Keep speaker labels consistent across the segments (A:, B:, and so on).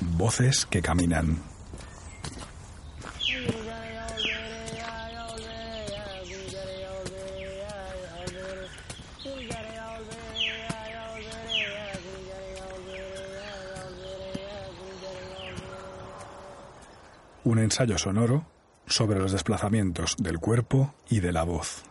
A: Voces que caminan. Un ensayo sonoro sobre los desplazamientos del cuerpo y de la voz.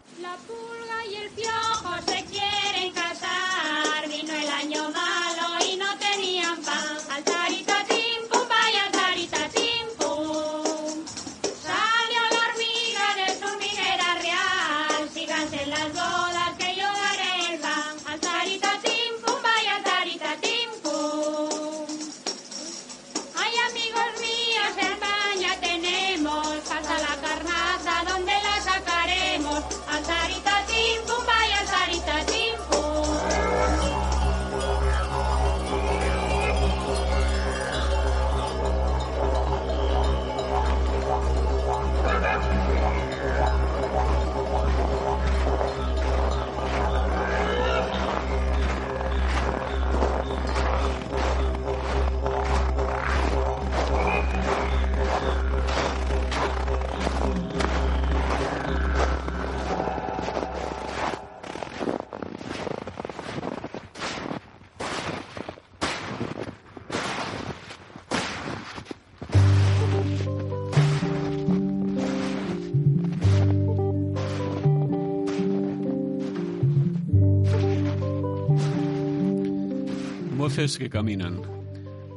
B: Voces que caminan.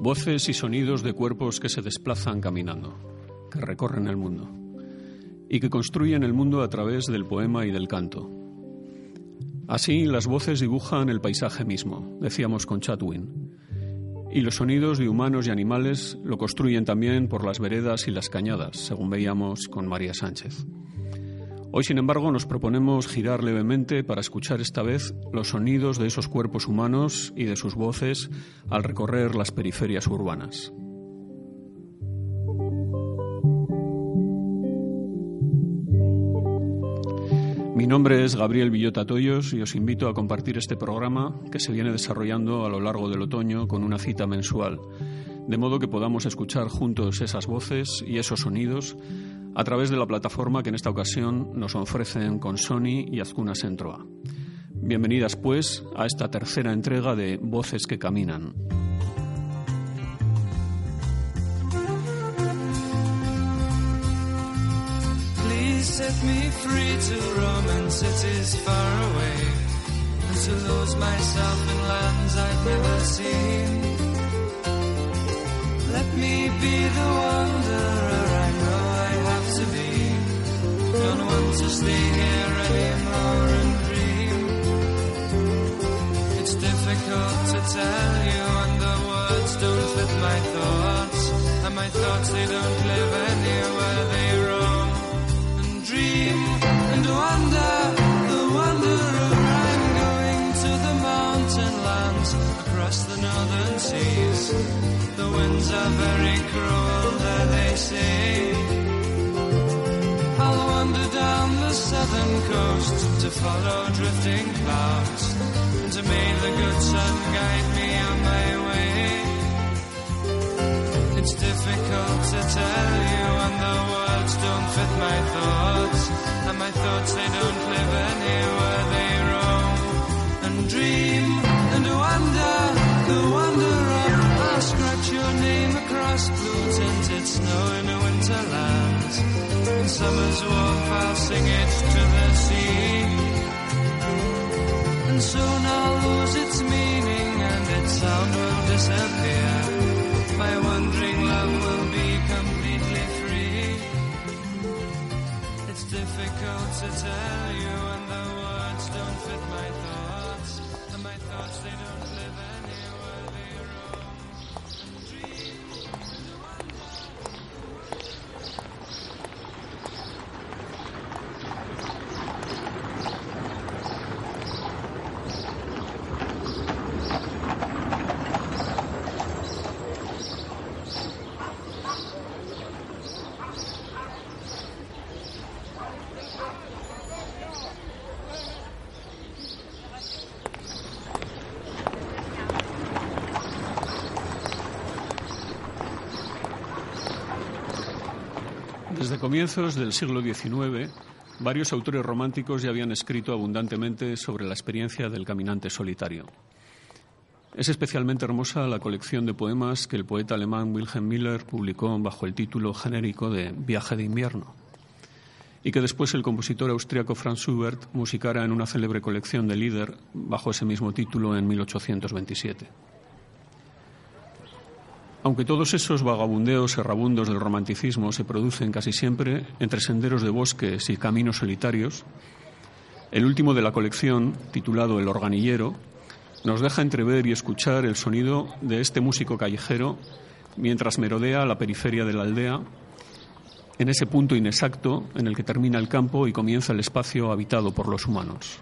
B: Voces y sonidos de cuerpos que se desplazan caminando, que recorren el mundo y que construyen el mundo a través del poema y del canto. Así, las voces dibujan el paisaje mismo, decíamos con Chatwin, y los sonidos de humanos y animales lo construyen también por las veredas y las cañadas, según veíamos con María Sánchez. Hoy, sin embargo, nos proponemos girar levemente para escuchar esta vez los sonidos de esos cuerpos humanos y de sus voces al recorrer las periferias urbanas. Mi nombre es Gabriel Villota Toyos y os invito a compartir este programa que se viene desarrollando a lo largo del otoño con una cita mensual, de modo que podamos escuchar juntos esas voces y esos sonidos a través de la plataforma que en esta ocasión nos ofrecen con Sony y Azcuna Sentroa. Bienvenidas, pues, a esta tercera entrega de Voces que Caminan.
C: Set me free to roam in cities far away and to lose myself in lands I've never seen. Let me be the wanderer to stay here anymore and dream. It's difficult to tell you and the words don't fit my thoughts. And my thoughts they don't live anywhere they roam and dream and wonder. The wanderer I'm going to the mountain lands across the northern seas. The winds are very cruel, there they say. The southern coast to follow drifting clouds. And to may the good sun guide me on my way. It's difficult to tell you, and the words don't fit my thoughts. And my thoughts, they don't live anywhere, they roam and dream and wonder. The wanderer, I'll scratch your name across blue tinted snow in a winterland. When summer's warm, I'll sing it to the sea. And soon I'll lose its meaning and its sound will disappear. My wandering love will be completely free. It's difficult to tell you when the words don't fit my thoughts. And my thoughts, they don't
B: comienzos del siglo XIX, varios autores románticos ya habían escrito abundantemente sobre la experiencia del caminante solitario. Es especialmente hermosa la colección de poemas que el poeta alemán Wilhelm Miller publicó bajo el título genérico de Viaje de invierno, y que después el compositor austriaco Franz Schubert musicara en una célebre colección de Lieder bajo ese mismo título en 1827. Aunque todos esos vagabundeos errabundos del romanticismo se producen casi siempre entre senderos de bosques y caminos solitarios, el último de la colección, titulado El organillero, nos deja entrever y escuchar el sonido de este músico callejero mientras merodea la periferia de la aldea, en ese punto inexacto en el que termina el campo y comienza el espacio habitado por los humanos.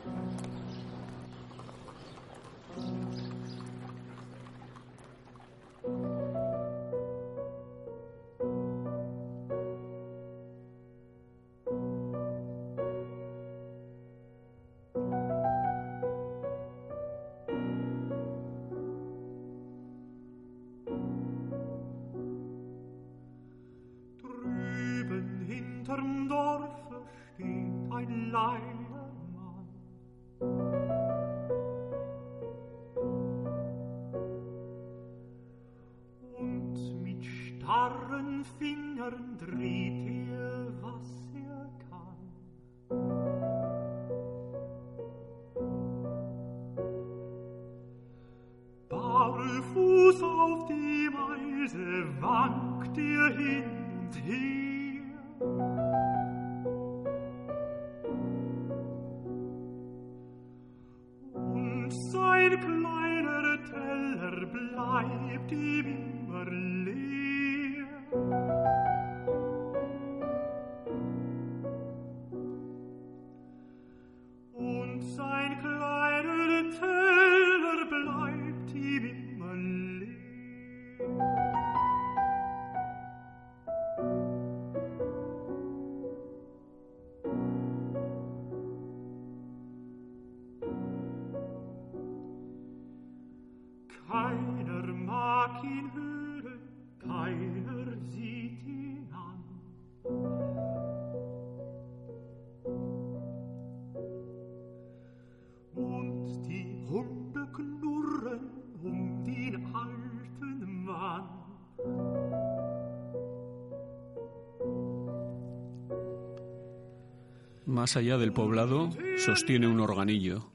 B: Más allá del poblado, sostiene un organillo.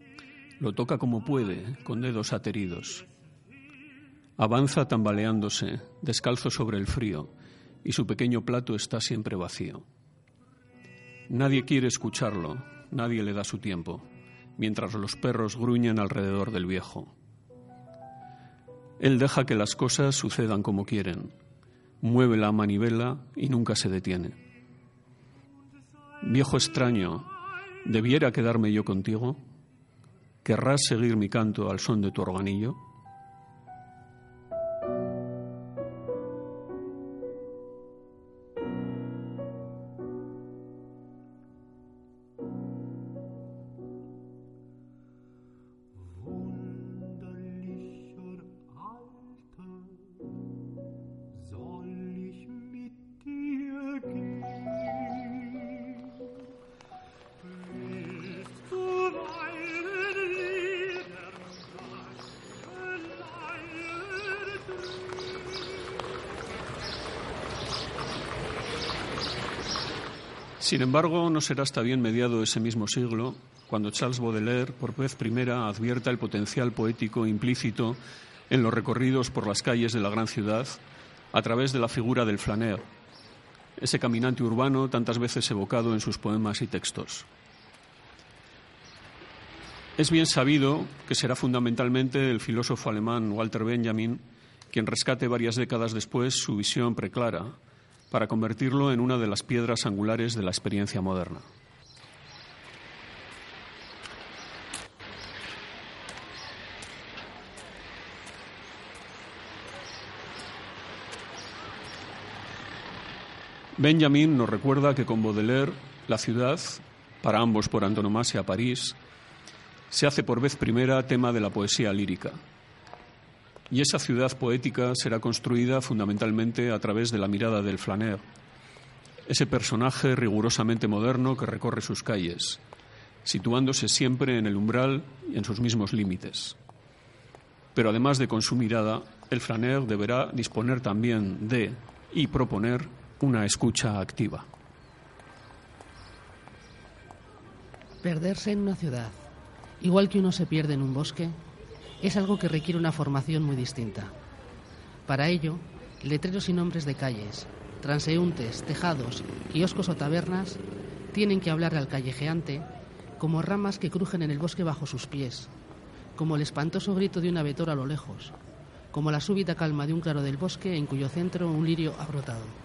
B: Lo toca como puede, con dedos ateridos. Avanza tambaleándose, descalzo sobre el frío, y su pequeño plato está siempre vacío. Nadie quiere escucharlo, nadie le da su tiempo, mientras los perros gruñen alrededor del viejo. Él deja que las cosas sucedan como quieren, mueve la manivela y nunca se detiene. Viejo extraño, ¿debiera quedarme yo contigo? ¿Querrás seguir mi canto al son de tu organillo? Sin embargo, no será hasta bien mediado ese mismo siglo cuando Charles Baudelaire, por vez primera, advierta el potencial poético implícito en los recorridos por las calles de la gran ciudad a través de la figura del flaneur, ese caminante urbano tantas veces evocado en sus poemas y textos. Es bien sabido que será fundamentalmente el filósofo alemán Walter Benjamin quien rescate varias décadas después su visión preclara para convertirlo en una de las piedras angulares de la experiencia moderna. Benjamin nos recuerda que con Baudelaire la ciudad, para ambos por antonomasia París, se hace por vez primera tema de la poesía lírica. Y esa ciudad poética será construida fundamentalmente a través de la mirada del flaneur, ese personaje rigurosamente moderno que recorre sus calles, situándose siempre en el umbral y en sus mismos límites. Pero además de con su mirada, el flaneur deberá disponer también de y proponer una escucha activa.
D: Perderse en una ciudad, igual que uno se pierde en un bosque, es algo que requiere una formación muy distinta. Para ello, letreros y nombres de calles, transeúntes, tejados, kioscos o tabernas tienen que hablar al callejeante como ramas que crujen en el bosque bajo sus pies, como el espantoso grito de una vetora a lo lejos, como la súbita calma de un claro del bosque en cuyo centro un lirio ha brotado.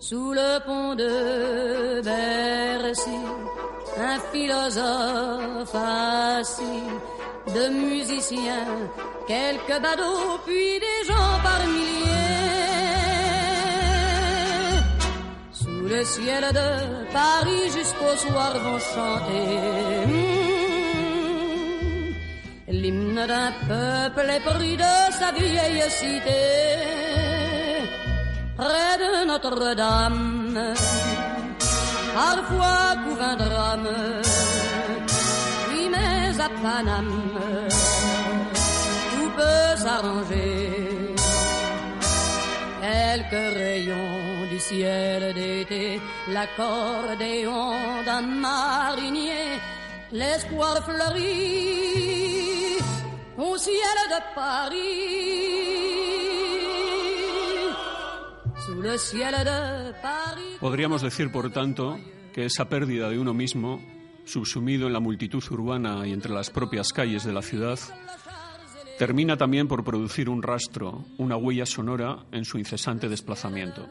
E: sous le pont de Bercy, un philosophe assis, de musiciens, quelques badauds, puis des gens par milliers. Sous le ciel de Paris jusqu'au soir vont chanter. hmm, L'hymne d'un peuple épris de sa vieille cité Notre-Dame. Parfois couvre un drame, oui mais à Paname, tout peut s'arranger. Quelques rayons du ciel d'été, l'accordéon d'un marinier, l'espoir fleurit au ciel de Paris.
B: Podríamos decir, por tanto, que esa pérdida de uno mismo, subsumido en la multitud urbana y entre las propias calles de la ciudad, termina también por producir un rastro, una huella sonora en su incesante desplazamiento.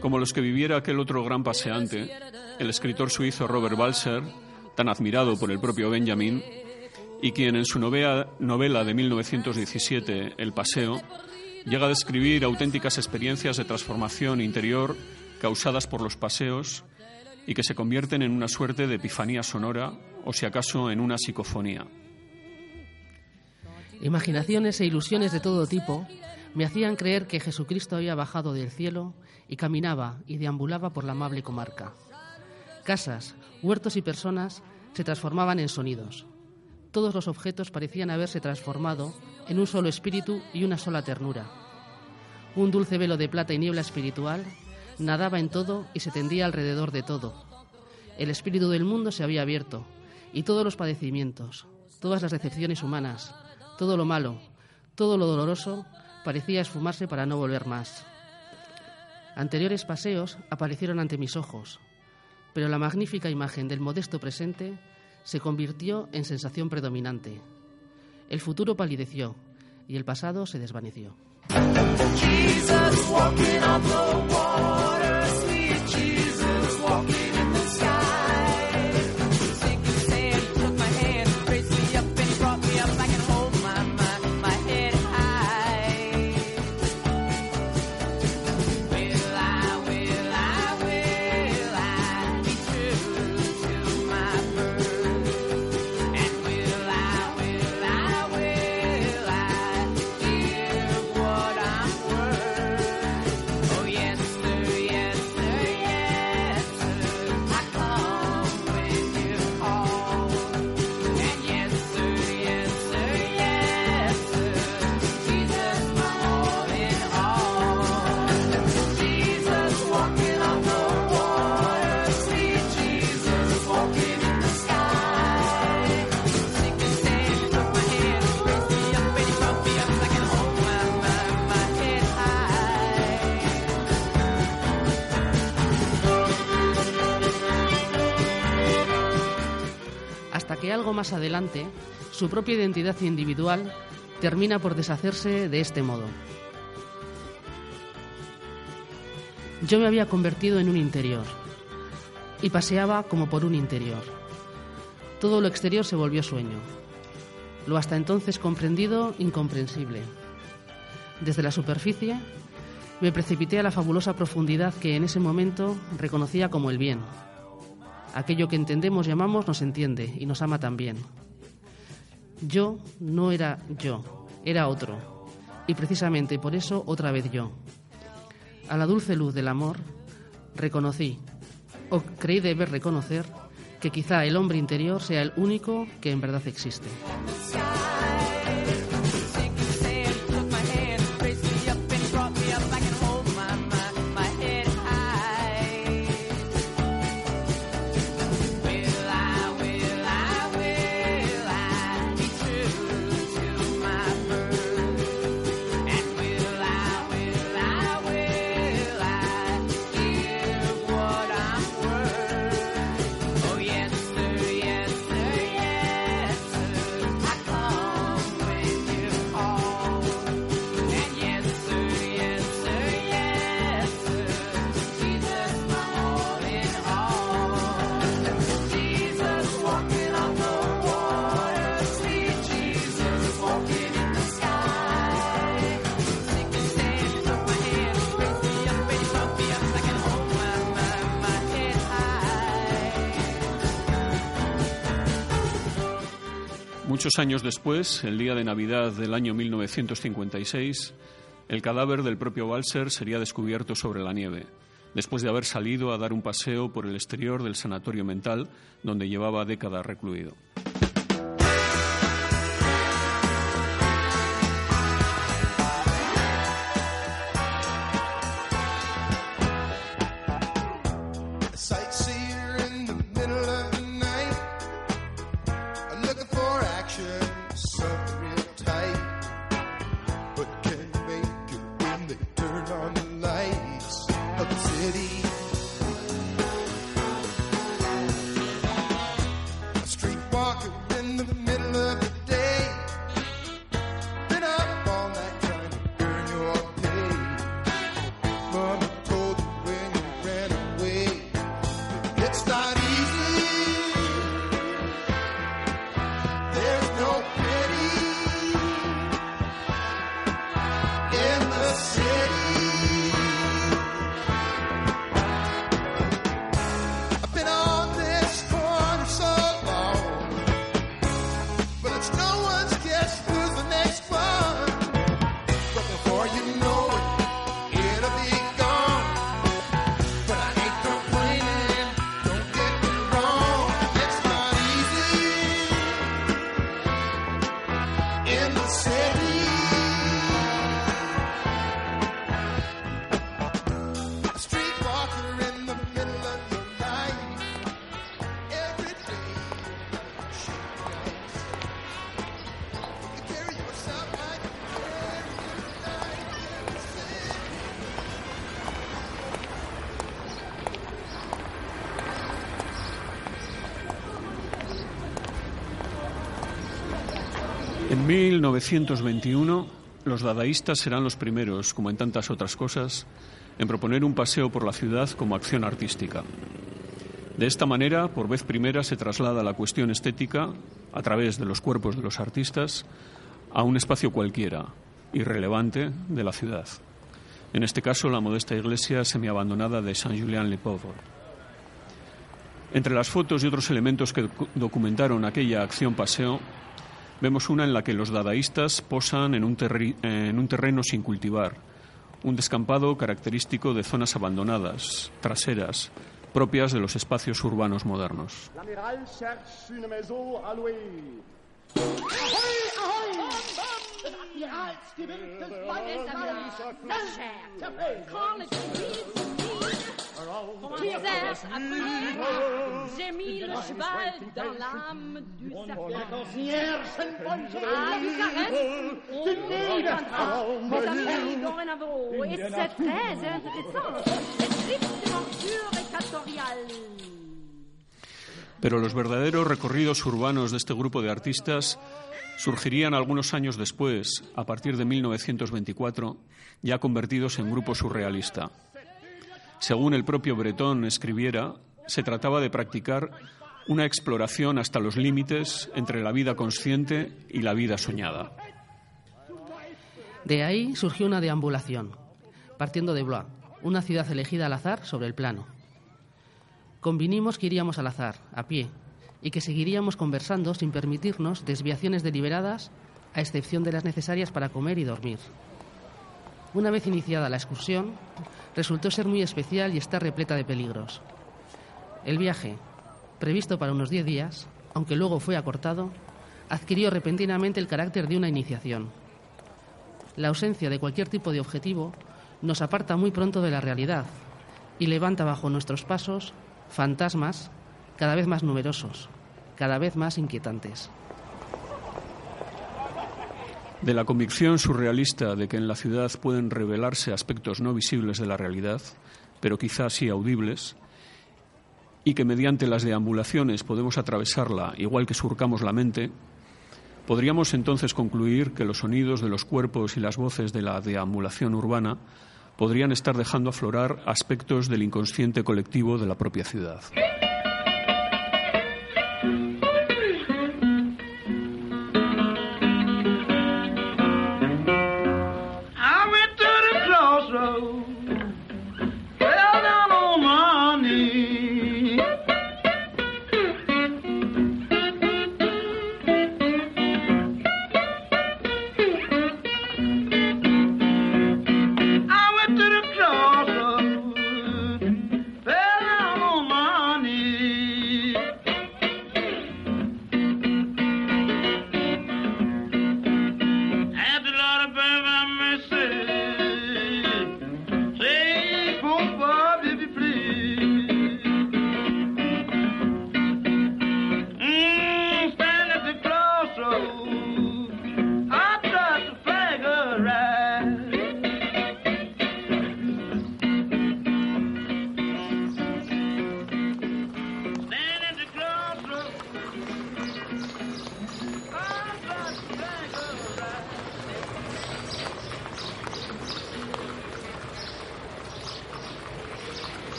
B: Como los que viviera aquel otro gran paseante, el escritor suizo Robert Balser, tan admirado por el propio Benjamin, y quien en su novela, novela de 1917, El Paseo, llega a describir auténticas experiencias de transformación interior causadas por los paseos y que se convierten en una suerte de epifanía sonora o si acaso en una psicofonía.
D: Imaginaciones e ilusiones de todo tipo me hacían creer que Jesucristo había bajado del cielo y caminaba y deambulaba por la amable comarca. Casas, huertos y personas se transformaban en sonidos. Todos los objetos parecían haberse transformado en un solo espíritu y una sola ternura. Un dulce velo de plata y niebla espiritual nadaba en todo y se tendía alrededor de todo. El espíritu del mundo se había abierto y todos los padecimientos, todas las decepciones humanas, todo lo malo, todo lo doloroso parecía esfumarse para no volver más. Anteriores paseos aparecieron ante mis ojos, pero la magnífica imagen del modesto presente se convirtió en sensación predominante. El futuro palideció y el pasado se desvaneció.
F: Algo más adelante, su propia identidad individual termina por deshacerse de este modo. Yo me había convertido en un interior y paseaba como por un interior. Todo lo exterior se volvió sueño, lo hasta entonces comprendido incomprensible. Desde la superficie me precipité a la fabulosa profundidad que en ese momento reconocía como el bien. Aquello que entendemos y amamos nos entiende y nos ama también. Yo no era yo, era otro. Y precisamente por eso otra vez yo. A la dulce luz del amor reconocí, o creí deber reconocer, que quizá el hombre interior sea el único que en verdad existe.
G: Muchos años después, el día de Navidad del año 1956, el cadáver del propio Balser sería descubierto sobre la nieve, después de haber salido a dar un paseo por el exterior del sanatorio mental donde llevaba décadas recluido. En 1921, los dadaístas serán los primeros, como en tantas otras cosas, en proponer un paseo por la ciudad como acción artística. De esta manera, por vez primera, se traslada la cuestión estética, a través de los cuerpos de los artistas, a un espacio cualquiera, irrelevante, de la ciudad. En este caso, la modesta iglesia semiabandonada de Saint-Julien-le-Pauvre. Entre las fotos y otros elementos que docu- documentaron aquella acción paseo, vemos una en la que los dadaístas posan en un, terri- en un terreno sin cultivar, un descampado característico de zonas abandonadas, traseras, propias de los espacios urbanos modernos.
H: Princesse, appelez-moi. J'ai mis le cheval dans l'âme du serpent. Ah, du caresse On entendra mes amis dorénavant. Et c'est très intéressant. C'est tristement équatorial.
B: Pero los verdaderos recorridos urbanos de este grupo de artistas surgirían algunos años después, a partir de 1924, ya convertidos en grupo surrealista. Según el propio Breton escribiera, se trataba de practicar una exploración hasta los límites entre la vida consciente y la vida soñada.
D: De ahí surgió una deambulación, partiendo de Blois, una ciudad elegida al azar sobre el plano. Convinimos que iríamos al azar, a pie, y que seguiríamos conversando sin permitirnos desviaciones deliberadas, a excepción de las necesarias para comer y dormir. Una vez iniciada la excursión, resultó ser muy especial y estar repleta de peligros. El viaje, previsto para unos 10 días, aunque luego fue acortado, adquirió repentinamente el carácter de una iniciación. La ausencia de cualquier tipo de objetivo nos aparta muy pronto de la realidad y levanta bajo nuestros pasos fantasmas cada vez más numerosos, cada vez más inquietantes.
B: De la convicción surrealista de que en la ciudad pueden revelarse aspectos no visibles de la realidad, pero quizás sí audibles, y que mediante las deambulaciones podemos atravesarla igual que surcamos la mente, podríamos entonces concluir que los sonidos de los cuerpos y las voces de la deambulación urbana podrían estar dejando aflorar aspectos del inconsciente colectivo de la propia ciudad.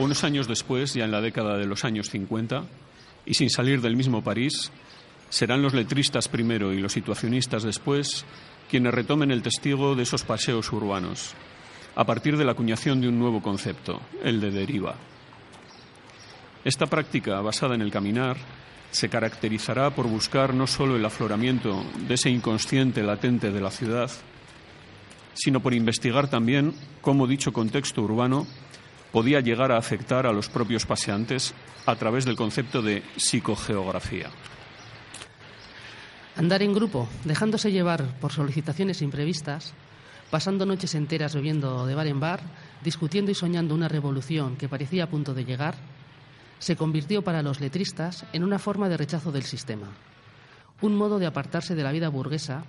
B: Algunos años después, ya en la década de los años 50, y sin salir del mismo París, serán los letristas primero y los situacionistas después quienes retomen el testigo de esos paseos urbanos, a partir de la acuñación de un nuevo concepto, el de deriva. Esta práctica, basada en el caminar, se caracterizará por buscar no solo el afloramiento de ese inconsciente latente de la ciudad, sino por investigar también cómo dicho contexto urbano podía llegar a afectar a los propios paseantes a través del concepto de psicogeografía.
D: Andar en grupo, dejándose llevar por solicitaciones imprevistas, pasando noches enteras bebiendo de bar en bar, discutiendo y soñando una revolución que parecía a punto de llegar, se convirtió para los letristas en una forma de rechazo del sistema, un modo de apartarse de la vida burguesa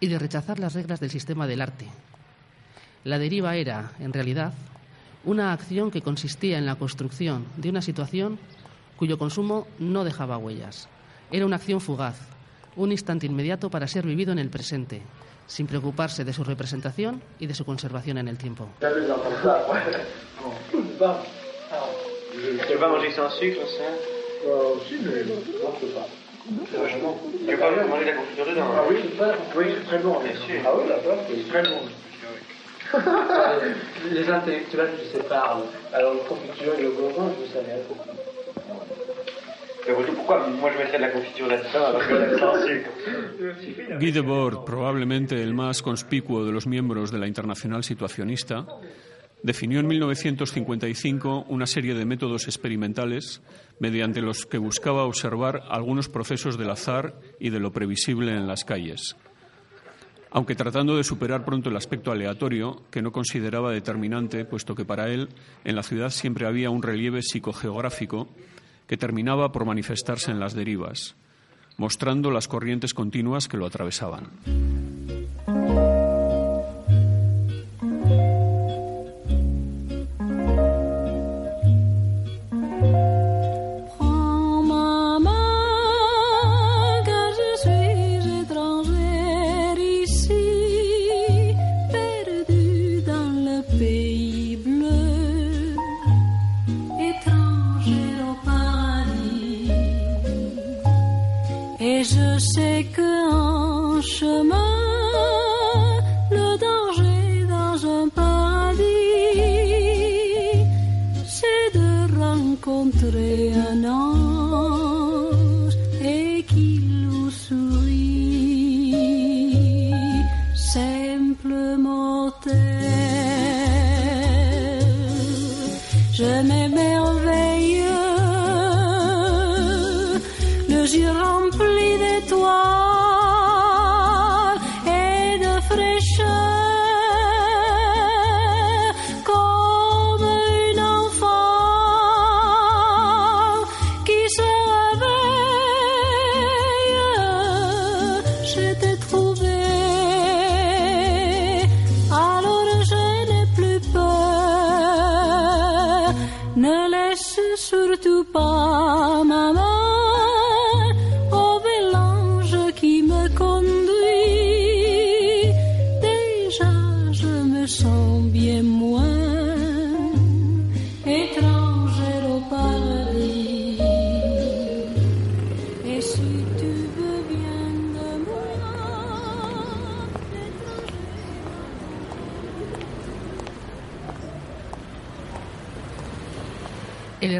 D: y de rechazar las reglas del sistema del arte. La deriva era, en realidad, una acción que consistía en la construcción de una situación cuyo consumo no dejaba huellas. Era una acción fugaz, un instante inmediato para ser vivido en el presente, sin preocuparse de su representación y de su conservación en el tiempo.
I: Je pas. Les parlent. Alors, le confiture et le gourdin, je savais.
J: Mais surtout, pourquoi moi je mettrais de la confiture là-dedans alors que sans sucre
B: Guy Debord, probablemente el más conspicuo de los miembros de la Internacional Situacionista, definió en 1955 una serie de métodos experimentales mediante los que buscaba observar algunos procesos del azar y de lo previsible en las calles, aunque tratando de superar pronto el aspecto aleatorio que no consideraba determinante, puesto que para él en la ciudad siempre había un relieve psicogeográfico que terminaba por manifestarse en las derivas, mostrando las corrientes continuas que lo atravesaban.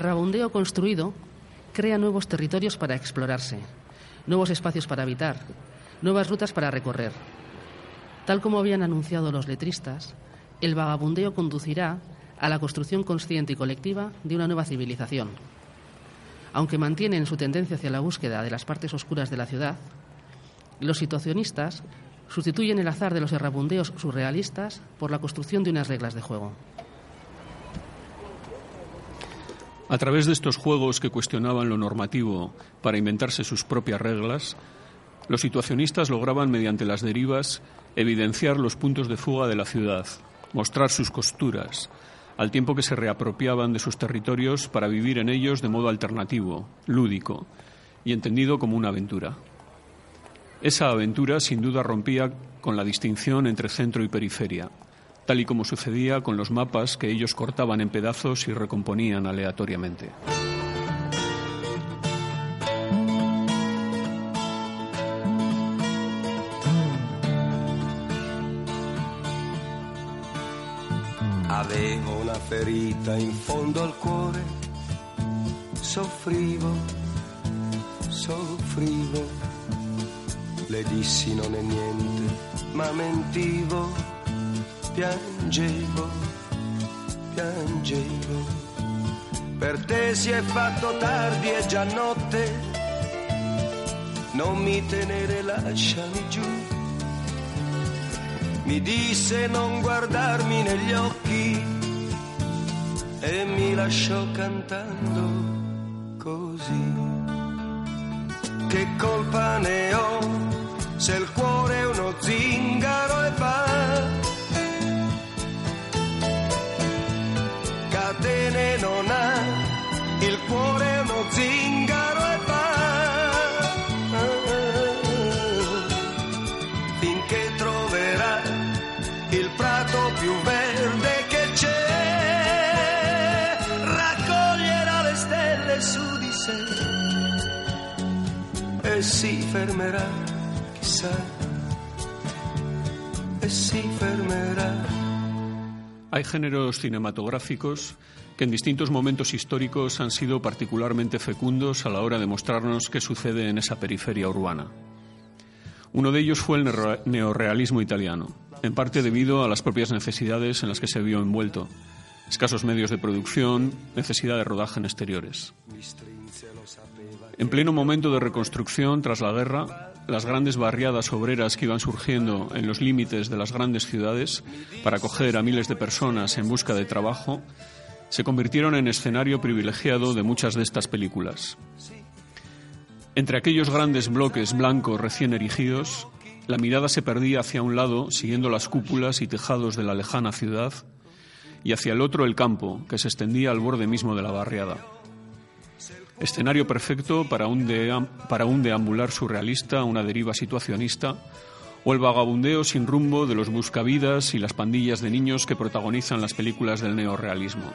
D: El errabundeo construido crea nuevos territorios para explorarse, nuevos espacios para habitar, nuevas rutas para recorrer. Tal como habían anunciado los letristas, el vagabundeo conducirá a la construcción consciente y colectiva de una nueva civilización. Aunque mantienen su tendencia hacia la búsqueda de las partes oscuras de la ciudad, los situacionistas sustituyen el azar de los errabundeos surrealistas por la construcción de unas reglas de juego.
B: A través de estos juegos que cuestionaban lo normativo para inventarse sus propias reglas, los situacionistas lograban, mediante las derivas, evidenciar los puntos de fuga de la ciudad, mostrar sus costuras, al tiempo que se reapropiaban de sus territorios para vivir en ellos de modo alternativo, lúdico y entendido como una aventura. Esa aventura sin duda rompía con la distinción entre centro y periferia, tal y como sucedía con los mapas que ellos cortaban en pedazos y recomponían aleatoriamente.
K: Avevo una ferita in fondo al cuore, soffrivo, soffrivo. Le dissi non è niente, ma mentivo, piangevo, piangevo. Per te si è fatto tardi, è già notte, non mi tenere, lasciami giù. Mi disse non guardarmi negli occhi e mi lasciò cantando così. Che colpa ne ho se il cuore è uno zingaro e va? Si fermerà, chissà, e si fermerà.
B: Hay géneros cinematográficos que en distintos momentos históricos han sido particularmente fecundos a la hora de mostrarnos qué sucede en esa periferia urbana. Uno de ellos fue el neo- neorrealismo italiano, en parte debido a las propias necesidades en las que se vio envuelto, escasos medios de producción, necesidad de rodaje en exteriores. En pleno momento de reconstrucción tras la guerra, las grandes barriadas obreras que iban surgiendo en los límites de las grandes ciudades para acoger a miles de personas en busca de trabajo se convirtieron en escenario privilegiado de muchas de estas películas. Entre aquellos grandes bloques blancos recién erigidos, la mirada se perdía hacia un lado siguiendo las cúpulas y tejados de la lejana ciudad y hacia el otro el campo que se extendía al borde mismo de la barriada. Escenario perfecto para un, para un deambular surrealista, una deriva situacionista o el vagabundeo sin rumbo de los buscavidas y las pandillas de niños que protagonizan las películas del neorrealismo.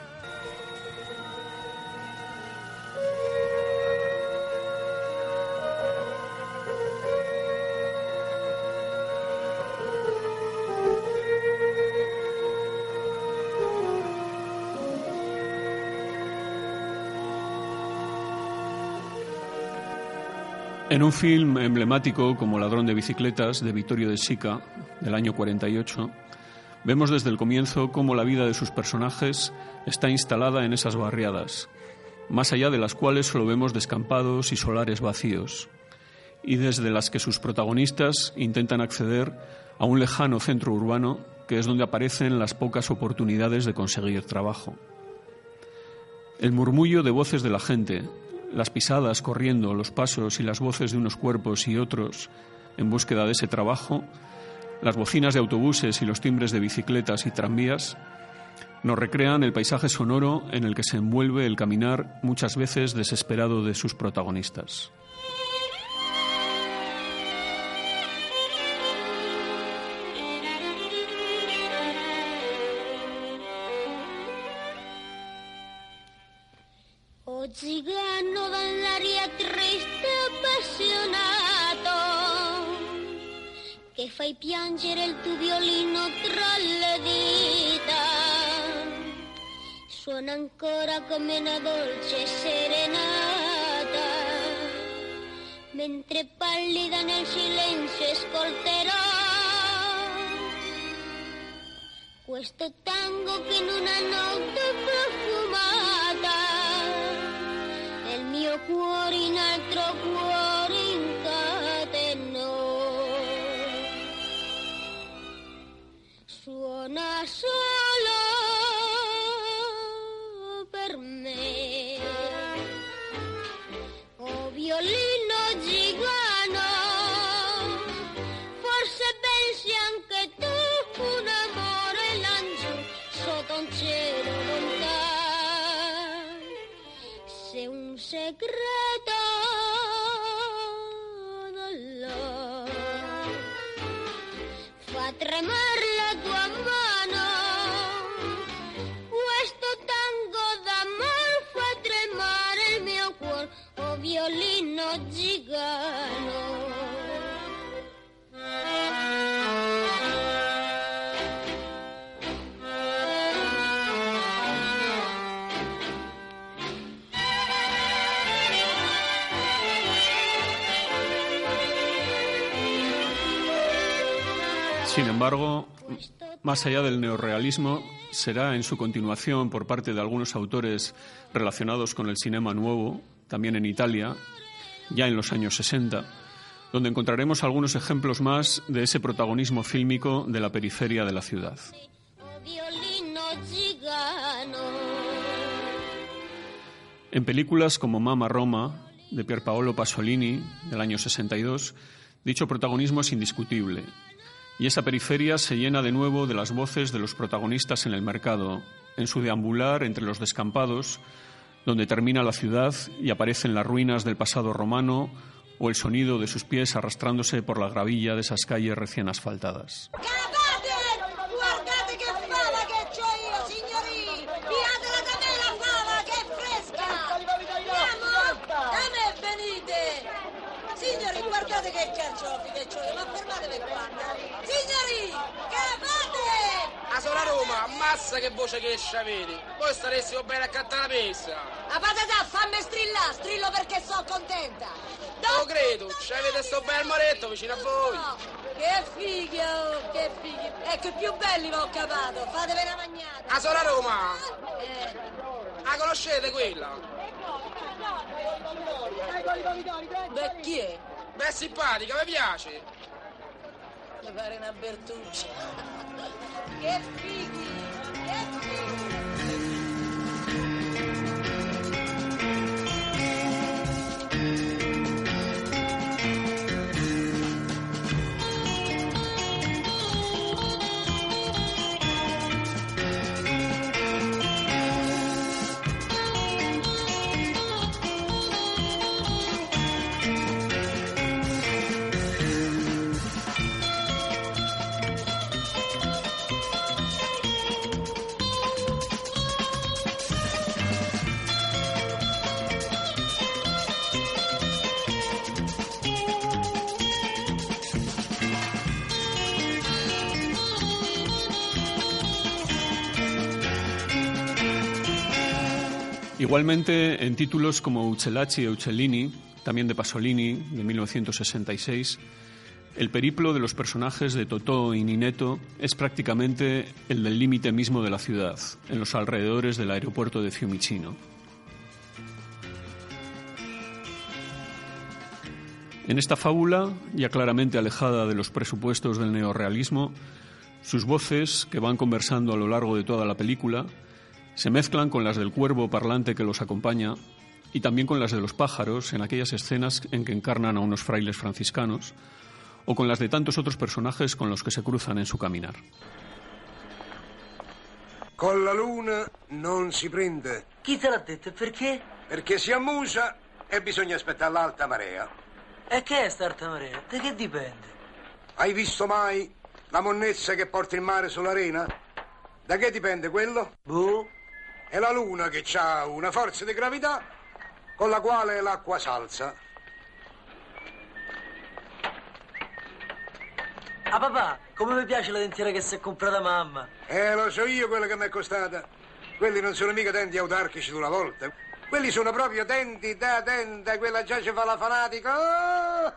B: En un film emblemático como Ladrón de bicicletas de Vittorio de Sica, del año 48, vemos desde el comienzo cómo la vida de sus personajes está instalada en esas barriadas, más allá de las cuales solo vemos descampados y solares vacíos, y desde las que sus protagonistas intentan acceder a un lejano centro urbano que es donde aparecen las pocas oportunidades de conseguir trabajo. El murmullo de voces de la gente, las pisadas corriendo, los pasos y las voces de unos cuerpos y otros en búsqueda de ese trabajo, las bocinas de autobuses y los timbres de bicicletas y tranvías, nos recrean el paisaje sonoro en el que se envuelve el caminar muchas veces desesperado de sus protagonistas.
L: Fai piangere il tuo violino tra le dita suona ancora come una dolce serenata. Mentre pallida nel silenzio ascolterò questo tango che in una notte
B: embargo, más allá del neorrealismo, será en su continuación por parte de algunos autores relacionados con el cinema nuevo, también en Italia, ya en los años 60, donde encontraremos algunos ejemplos más de ese protagonismo fílmico de la periferia de la ciudad. En películas como Mama Roma, de Pierpaolo Pasolini, del año 62, dicho protagonismo es indiscutible. Y esa periferia se llena de nuevo de las voces de los protagonistas en el mercado, en su deambular entre los descampados, donde termina la ciudad y aparecen las ruinas del pasado romano o el sonido de sus pies arrastrándose por la gravilla de esas calles recién asfaltadas.
M: Avete! Voi staressimo bene accanto alla messa!
N: A patata, fammi strillare, strillo perché sono contenta!
M: Lo credo, c'avete sto bel moretto vicino a voi!
N: No, che fighi, oh, che fighi! Ecco, i più belli vi ho capato, fatevi una magnata!
M: A sola Roma!
N: Eh,
M: La conoscete quella?
N: beh, chi è?
M: Beh, simpatica, mi piace!
N: Mi pare una Bertuccia. che fighi! Che fighi!
B: Igualmente, en títulos como Uccellacci e Uccellini, también de Pasolini, de 1966, el periplo de los personajes de Totò y Nineto es prácticamente el del límite mismo de la ciudad, en los alrededores del aeropuerto de Fiumicino. En esta fábula, ya claramente alejada de los presupuestos del neorrealismo, sus voces, que van conversando a lo largo de toda la película, se mezclan con las del cuervo parlante que los acompaña y también con las de los pájaros en aquellas escenas en que encarnan a unos frailes franciscanos, o con las de tantos otros personajes con los que se cruzan en su caminar.
O: Con la luna non si prende.
P: Chi te l'ha detto e perché?
O: Perché si ammusa e bisogna aspettare l'alta marea.
P: E che è sta alta marea? Da che dipende?
O: Hai visto mai la monnezza che porta il mare sull'arena? Da che dipende quello?
P: Boh.
O: È la luna che ha una forza di gravità con la quale l'acqua s'alza.
P: Ah papà, come mi piace la dentiera che si è comprata mamma.
O: Eh, lo so io quello che mi è costata. Quelli non sono mica denti autarchici di una volta. Quelli sono proprio denti da dente, quella già ci fa la fanatica. Oh!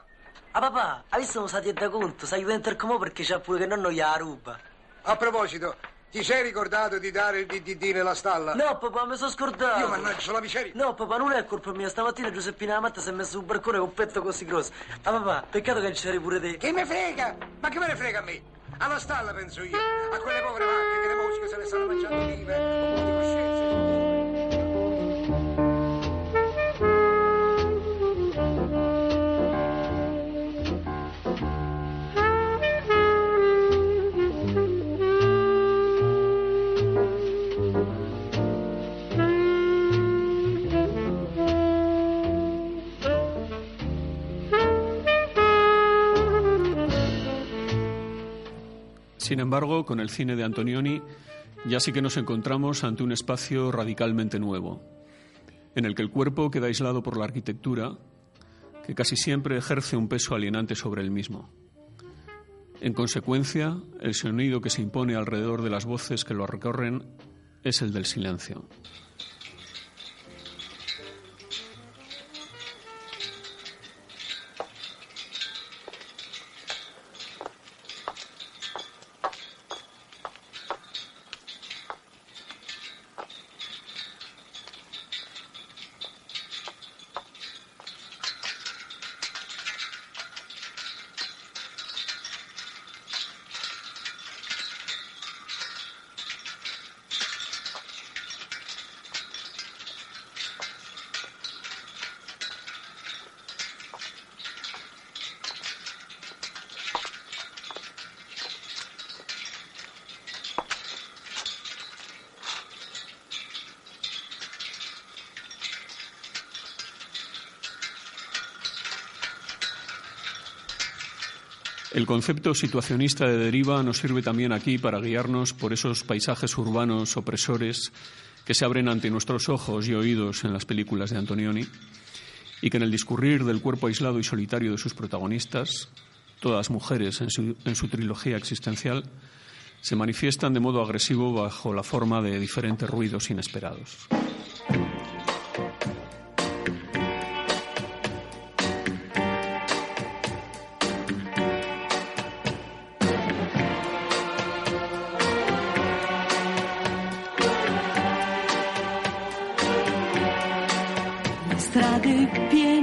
P: Ah papà, hai visto come sa da conto? Sai diventare come perché c'ha pure che nonno gli la ruba.
O: A proposito, ti sei ricordato di dare il DDD nella stalla?
P: No papà, mi sono scordato.
O: Io mannaggia la miseria.
P: No papà, non è colpa mia. Stamattina Giuseppina Amatta si è messo sul barcone con un petto così grosso. Ah papà, peccato che non c'eri pure te.
O: Che me frega? Ma che me ne frega a me? Alla stalla penso io. A quelle povere vacche che le mosche se le stanno mangiando vive. Con molte coscienze.
B: Sin embargo, con el cine de Antonioni ya sí que nos encontramos ante un espacio radicalmente nuevo, en el que el cuerpo queda aislado por la arquitectura, que casi siempre ejerce un peso alienante sobre el mismo. En consecuencia, el sonido que se impone alrededor de las voces que lo recorren es el del silencio. El concepto situacionista de deriva nos sirve también aquí para guiarnos por esos paisajes urbanos opresores que se abren ante nuestros ojos y oídos en las películas de Antonioni y que en el discurrir del cuerpo aislado y solitario de sus protagonistas, todas mujeres en su, en su trilogía existencial, se manifiestan de modo agresivo bajo la forma de diferentes ruidos inesperados.
Q: Big gökbiyen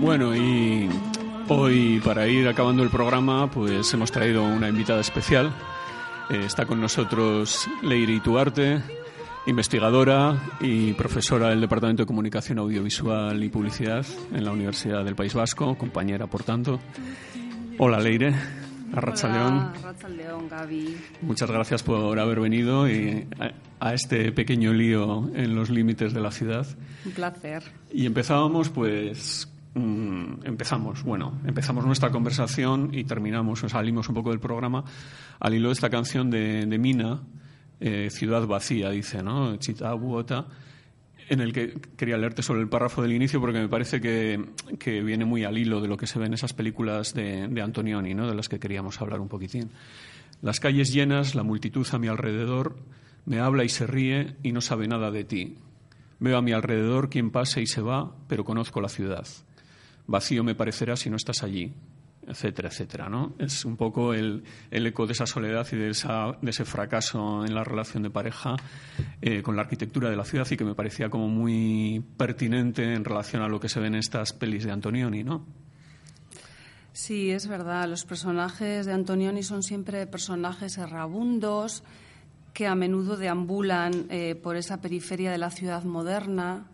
B: Bueno, y hoy para ir acabando el programa, pues hemos traído una invitada especial. Eh, está con nosotros Leire Ituarte, investigadora y profesora del Departamento de Comunicación Audiovisual y Publicidad en la Universidad del País Vasco, compañera, por tanto. Hola, Leire. Arracha León.
R: Hola, Arratsaldeon, Gaby.
B: Muchas gracias por haber venido y a, a este pequeño lío en los límites de la ciudad.
R: Un placer.
B: Y empezábamos, pues, mm, empezamos, bueno, empezamos nuestra conversación y terminamos, o salimos un poco del programa al hilo de esta canción de, de Mina, eh, Ciudad Vacía, dice, ¿no? Chita Buota, en el que quería leerte sobre el párrafo del inicio porque me parece que, que viene muy al hilo de lo que se ve en esas películas de, de Antonioni, ¿no? De las que queríamos hablar un poquitín. Las calles llenas, la multitud a mi alrededor, me habla y se ríe y no sabe nada de ti. Veo a mi alrededor quien pase y se va, pero conozco la ciudad. Vacío me parecerá si no estás allí, etcétera, etcétera. ¿no? Es un poco el, el eco de esa soledad y de, esa, de, ese fracaso en la relación de pareja eh, con la arquitectura de la ciudad y que me parecía como muy pertinente en relación a lo que se ve en estas pelis de Antonioni, ¿no?
R: Sí, es verdad. Los personajes de Antonioni son siempre personajes errabundos que a menudo deambulan eh, por esa periferia de la ciudad moderna.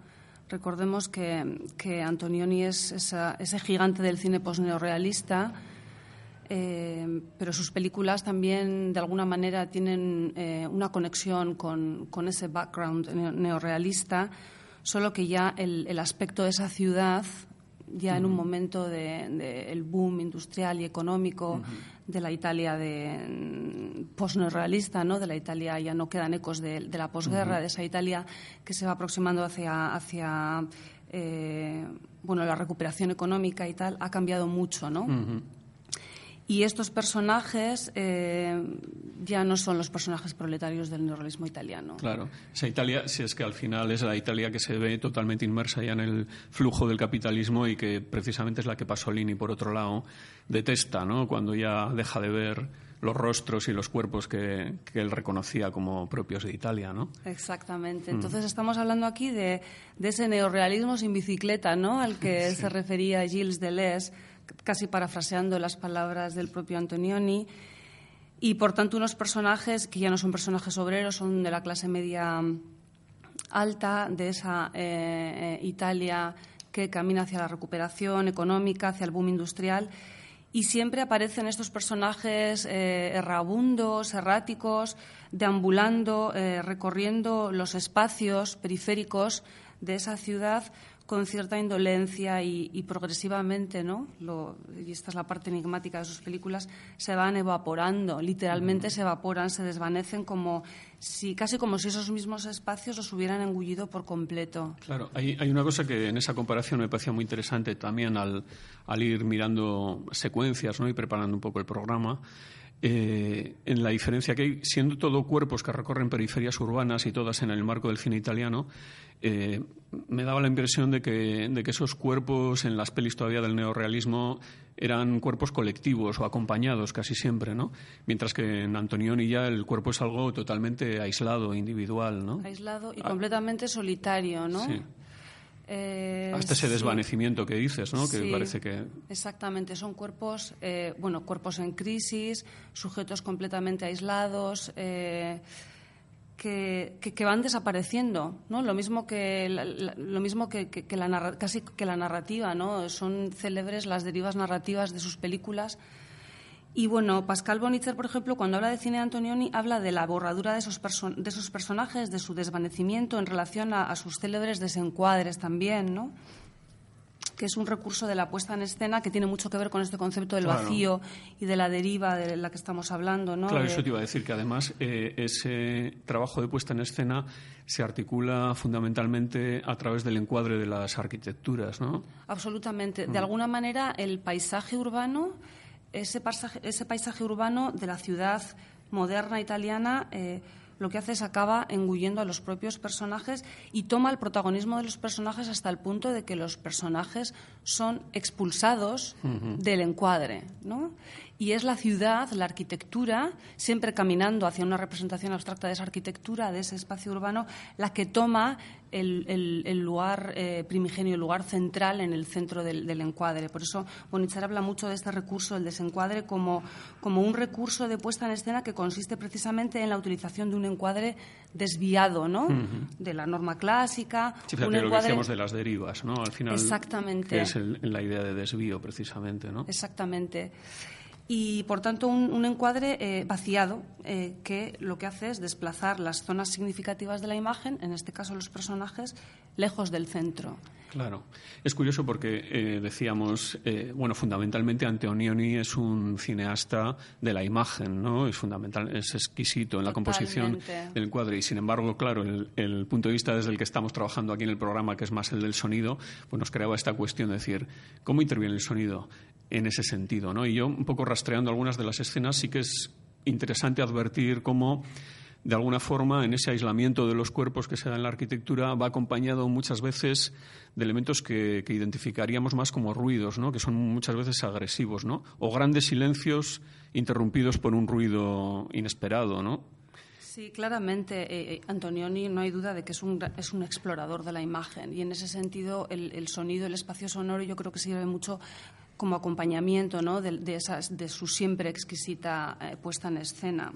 R: Recordemos que, que Antonioni es esa, ese gigante del cine posneorrealista, eh, pero sus películas también, de alguna manera, tienen eh, una conexión con, con, ese background neorrealista, solo que ya el, el aspecto de esa ciudad ya en un momento del de, de boom industrial y económico uh -huh. de la Italia de posneorrealista, ¿no? de la Italia ya no quedan ecos de, de la posguerra, uh -huh. de esa Italia que se va aproximando hacia, hacia eh, bueno, la recuperación económica y tal, ha cambiado mucho, ¿no? Y estos personajes eh, ya no son los personajes proletarios del neorrealismo italiano.
B: Claro, esa Italia, si es que al final es la Italia que se ve totalmente inmersa ya en el flujo del capitalismo y que precisamente es la que Pasolini, por otro lado, detesta, ¿no? Cuando ya deja de ver los rostros y los cuerpos que, que él reconocía como propios de Italia, ¿no?
R: Exactamente. Entonces mm. estamos hablando aquí de, de, ese neorrealismo sin bicicleta, ¿no? Al que sí. se refería Gilles Deleuze casi parafraseando las palabras del propio Antonioni, y por tanto unos personajes que ya no son personajes obreros, son de la clase media alta, de esa eh, Italia que camina hacia la recuperación económica, hacia el boom industrial, y siempre aparecen estos personajes eh, errabundos, erráticos, deambulando, eh, recorriendo los espacios periféricos de esa ciudad con cierta indolencia y, y progresivamente, ¿no? Lo, y esta es la parte enigmática de sus películas, se van evaporando, literalmente se evaporan, se desvanecen como si, casi como si esos mismos espacios los hubieran engullido por completo.
B: Claro, hay, hay una cosa que en esa comparación me parecía muy interesante también al, al ir mirando secuencias ¿no? y preparando un poco el programa. Eh, en la diferencia que hay, siendo todo cuerpos que recorren periferias urbanas y todas en el marco del cine italiano, eh, me daba la impresión de que, de que, esos cuerpos en las pelis todavía del neorrealismo eran cuerpos colectivos o acompañados casi siempre, ¿no? Mientras que en Antonioni ya el cuerpo es algo totalmente aislado, individual, ¿no?
R: Aislado y ah. completamente solitario, ¿no?
B: Sí. Eh, Hasta ese desvanecimiento sí. que dices, ¿no? Que parece que.
R: Exactamente, son cuerpos, eh, bueno, cuerpos en crisis, sujetos completamente aislados. Eh, que, que, que, van desapareciendo, ¿no? Lo mismo que la, la, lo mismo que, que, la casi que la narrativa, ¿no? Son célebres las derivas narrativas de sus películas. Y bueno, Pascal Bonitzer, por ejemplo, cuando habla de cine de Antonioni, habla de la borradura de esos, de esos personajes, de su desvanecimiento en relación a, a sus célebres desencuadres también, ¿no? Que es un recurso de la puesta en escena que tiene mucho que ver con este concepto del claro. vacío y de la deriva de la que estamos hablando. ¿no?
B: Claro,
R: de...
B: eso te iba a decir, que además eh, ese trabajo de puesta en escena se articula fundamentalmente a través del encuadre de las arquitecturas, ¿no?
R: Absolutamente. Mm. De alguna manera, el paisaje urbano, ese paisaje, ese paisaje urbano de la ciudad moderna italiana... Eh, lo que hace es acaba engullendo a los propios personajes y toma el protagonismo de los personajes hasta el punto de que los personajes son expulsados uh -huh. del encuadre, ¿no? Y es la ciudad, la arquitectura, siempre caminando hacia una representación abstracta de esa arquitectura, de ese espacio urbano, la que toma el, el- el lugar eh, primigenio, el lugar central en el centro del, del encuadre. Por eso Bonichar habla mucho de este recurso, el desencuadre, como, como un recurso de puesta en escena que consiste precisamente en la utilización de un encuadre desviado ¿no? De la norma clásica.
B: Sí,
R: un
B: fíjate lo que
R: encuadre-
B: decíamos de las derivas, ¿no? Al final.
R: Exactamente.
B: Que es el- la idea de desvío, precisamente, ¿no?
R: Exactamente. Y, por tanto, un, encuadre eh, vaciado eh, que lo que hace es desplazar las zonas significativas de la imagen, en este caso los personajes, lejos del centro.
B: Claro. Es curioso porque eh, decíamos, eh, bueno, fundamentalmente Antonioni es un cineasta de la imagen, ¿no? Es fundamental, es exquisito en la composición del encuadre. Y sin embargo, claro, el, el punto de vista desde el que estamos trabajando aquí en el programa, que es más el del sonido, pues nos creaba esta cuestión de decir, ¿cómo interviene el sonido en ese sentido, ¿no? Y yo, un poco rastreando algunas de las escenas, sí que es interesante advertir cómo de alguna forma, en ese aislamiento de los cuerpos que se da en la arquitectura, va acompañado muchas veces de elementos que, identificaríamos más como ruidos, ¿no? que son muchas veces agresivos, ¿no? o grandes silencios interrumpidos por un ruido inesperado. ¿no?
R: Sí, claramente. eh, eh, Antonioni no hay duda de que es un, es un explorador de la imagen y en ese sentido el, el sonido, el espacio sonoro, yo creo que sirve mucho como acompañamiento ¿no? de, de esas, de su siempre exquisita eh, puesta en escena.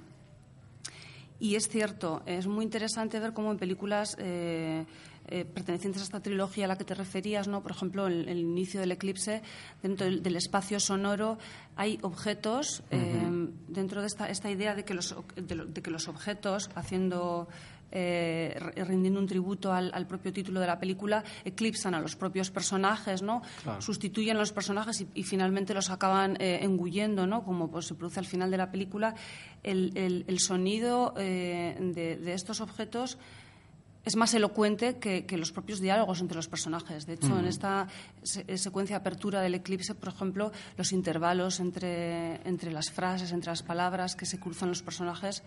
R: Y es cierto, es muy interesante ver cómo en películas eh, eh, pertenecientes a esta trilogía a la que te referías, ¿no? por ejemplo, el, el inicio del eclipse, dentro del, del espacio sonoro hay objetos, eh, dentro de esta, esta idea de que los, de, de que los objetos, haciendo, eh, rindiendo un tributo al, al propio título de la película, eclipsan a los propios personajes, ¿no?
S: Claro.
R: sustituyen a los personajes y, y finalmente los acaban eh, engullendo, ¿no? como pues, se produce al final de la película. El, el- el sonido eh, de, de estos objetos es más elocuente que, que los propios diálogos entre los personajes. De hecho, en
S: Mm.
R: esta se- secuencia de apertura del eclipse, por ejemplo, los intervalos entre, entre las frases, entre las palabras que se cruzan los personajes,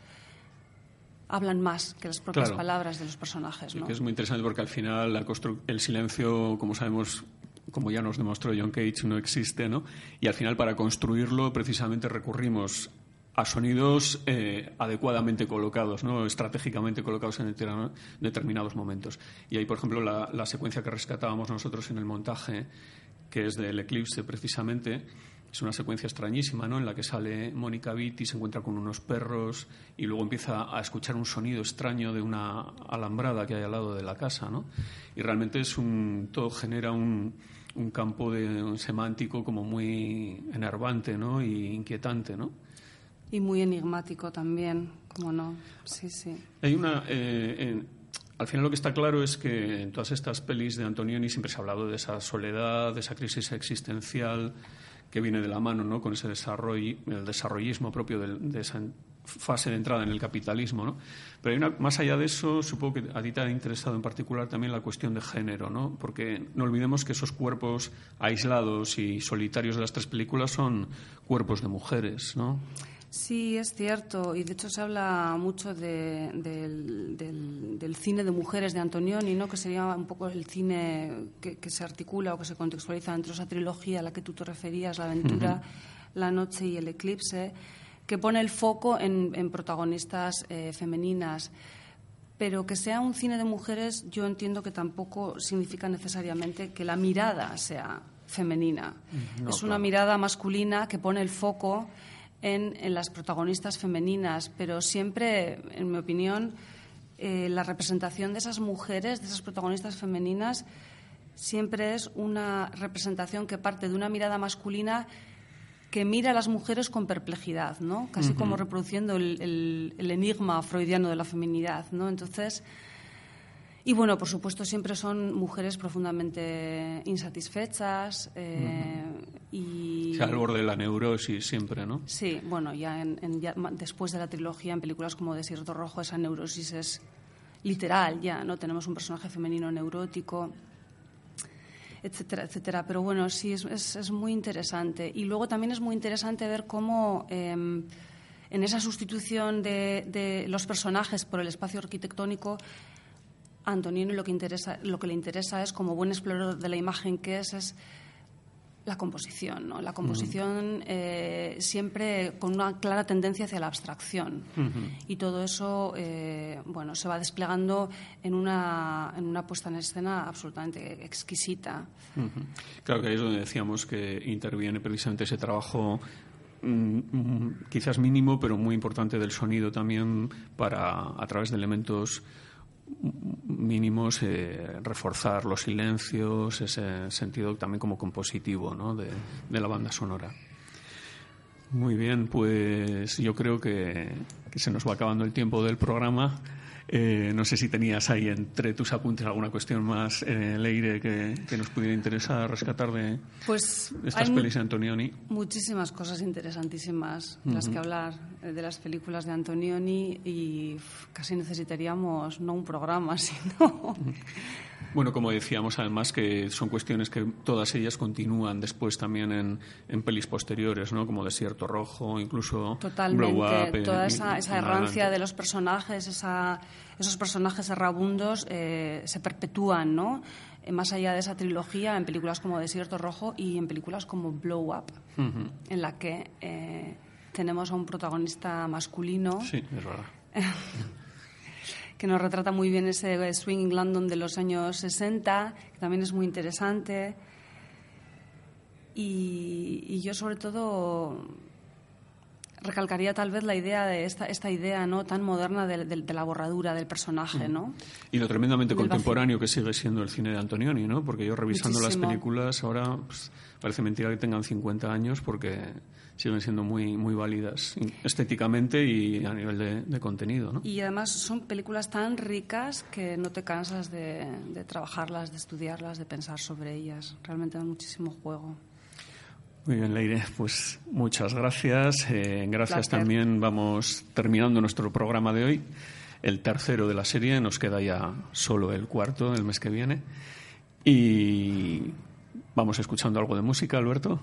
R: hablan más que las propias
B: Claro.
R: palabras de los personajes.
B: Sí,
R: ¿no?
B: que es muy interesante porque al final la el silencio, como sabemos, como ya nos demostró John Cage, no existe, ¿no? Y al final para construirlo precisamente recurrimos a sonidos eh, adecuadamente colocados, ¿no? estratégicamente colocados en determin- determinados momentos. Y ahí, por ejemplo, la, la secuencia que rescatábamos nosotros en el montaje, que es del eclipse precisamente, es una secuencia extrañísima, ¿no? En la que sale Mónica Vitti, se encuentra con unos perros y luego empieza a escuchar un sonido extraño de una alambrada que hay al lado de la casa, ¿no? Y realmente es un todo genera un, un campo de, un semántico como muy enervante, ¿no? Y inquietante, ¿no?
R: Y muy enigmático también, como no. Sí, sí.
B: Hay una. eh, en- al final lo que está claro es que en todas estas pelis de Antonioni siempre se ha hablado de esa soledad, de esa crisis existencial que viene de la mano ¿no? con ese desarrollo, el desarrollismo propio del- de, esa fase de entrada en el capitalismo. ¿no? Pero hay una, más allá de eso, supongo que a ti te ha interesado en particular también la cuestión de género, ¿no? porque no olvidemos que esos cuerpos aislados y solitarios de las tres películas son cuerpos de mujeres. ¿no?
R: Sí, es cierto. Y de hecho se habla mucho de- del, del- del cine de mujeres de Antonioni, ¿no? que sería un poco el cine que, que se articula o que se contextualiza dentro de esa trilogía a la que tú te referías, La aventura, La noche y el eclipse, que pone el foco en, en protagonistas eh, femeninas. Pero que sea un cine de mujeres, yo entiendo que tampoco significa necesariamente que la mirada sea femenina.
S: No,
R: es una
S: claro.
R: mirada masculina que pone el foco en, en las protagonistas femeninas, pero siempre, en mi opinión, eh, la representación de esas mujeres, de esas protagonistas femeninas, siempre es una representación que parte de una mirada masculina que mira a las mujeres con perplejidad, ¿no? Casi como reproduciendo el, el- el enigma freudiano de la feminidad, ¿no? Entonces, y bueno, por supuesto, siempre son mujeres profundamente insatisfechas eh, y...
B: O sea, al borde de la neurosis siempre, ¿no?
R: Sí, bueno, ya, en- en- ya después de la trilogía, en películas como Desierto Rojo, esa neurosis es literal ya, ¿no? Tenemos un personaje femenino neurótico, etcétera, etcétera. Pero bueno, sí, es, es- es muy interesante. Y luego también es muy interesante ver cómo eh, en esa sustitución de, de los personajes por el espacio arquitectónico, a Antonioni lo que, interesa, lo que le interesa es, como buen explorador de la imagen que es, es la composición, ¿no? La composición eh, siempre con una clara tendencia hacia la abstracción. Y todo eso, eh, bueno, se va desplegando en una, en una puesta en escena absolutamente exquisita.
B: Claro que ahí es donde decíamos que interviene precisamente ese trabajo mm, mm, quizás mínimo, pero muy importante del sonido también para, a través de elementos mínimos, eh, reforzar los silencios, ese sentido también como compositivo ¿no? de, de la banda sonora. Muy bien, pues yo creo que, que se nos va acabando el tiempo del programa. Eh, no sé si tenías ahí entre tus apuntes alguna cuestión más, eh, Leire, que, que nos pudiera interesar rescatar de
R: Pues
B: estas
R: hay
B: pelis de Antonioni.
R: Muchísimas cosas interesantísimas de las que hablar eh, de las películas de Antonioni y casi necesitaríamos no un programa, sino
B: Bueno, como decíamos, además que son cuestiones que todas ellas continúan después también en, en pelis posteriores, ¿no? Como Desierto Rojo, incluso
R: totalmente
B: Blow Up.
R: toda esa, esa errancia de los personajes, esa, esos personajes errabundos eh, se perpetúan, ¿no? Eh, Más allá de esa trilogía, en películas como Desierto Rojo y en películas como Blow Up, en la que eh, tenemos a un protagonista masculino
B: Sí, es verdad.
R: que nos retrata muy bien ese swinging London de los años 60, que también es muy interesante. Y, y yo sobre todo recalcaría tal vez la idea de esta, esta idea no tan moderna de, de- de la borradura del personaje, ¿no?
B: Y lo tremendamente
R: Del vacío.
B: contemporáneo que sigue siendo el cine de Antonioni, ¿no? Porque yo revisando
R: Muchísimo.
B: las películas ahora pues, parece mentira que tengan 50 años porque siguen siendo muy, muy válidas estéticamente y a nivel de, de contenido, ¿no?
R: Y además son películas tan ricas que no te cansas de, de trabajarlas, de estudiarlas, de pensar sobre ellas. Realmente dan muchísimo juego.
B: Muy bien, Leire, pues muchas gracias. Eh, gracias
R: Placer.
B: también. Vamos terminando nuestro programa de hoy, el tercero de la serie. Nos queda ya solo el cuarto el mes que viene. Y vamos escuchando algo de música, Alberto.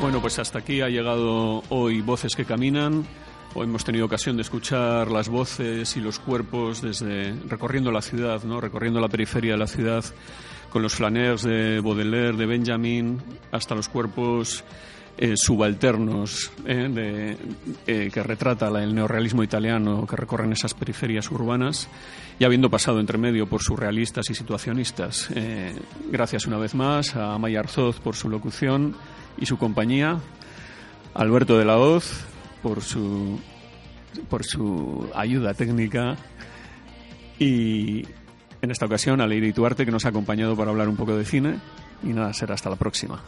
B: Bueno, pues hasta aquí ha llegado hoy Voces que Caminan. Hoy hemos tenido ocasión de escuchar las voces y los cuerpos desde recorriendo la ciudad, ¿no? recorriendo la periferia de la ciudad, con los flaneurs de Baudelaire, de Benjamin, hasta los cuerpos eh, subalternos eh, eh, que retrata el neorrealismo italiano que recorren esas periferias urbanas y habiendo pasado entre medio por surrealistas y situacionistas. Gracias una vez más a Maya Arzoz por su locución y su compañía, Alberto de la Hoz por su, por su ayuda técnica y en esta ocasión a Leire Tuarte que nos ha acompañado para hablar un poco de cine y nada, será hasta la próxima.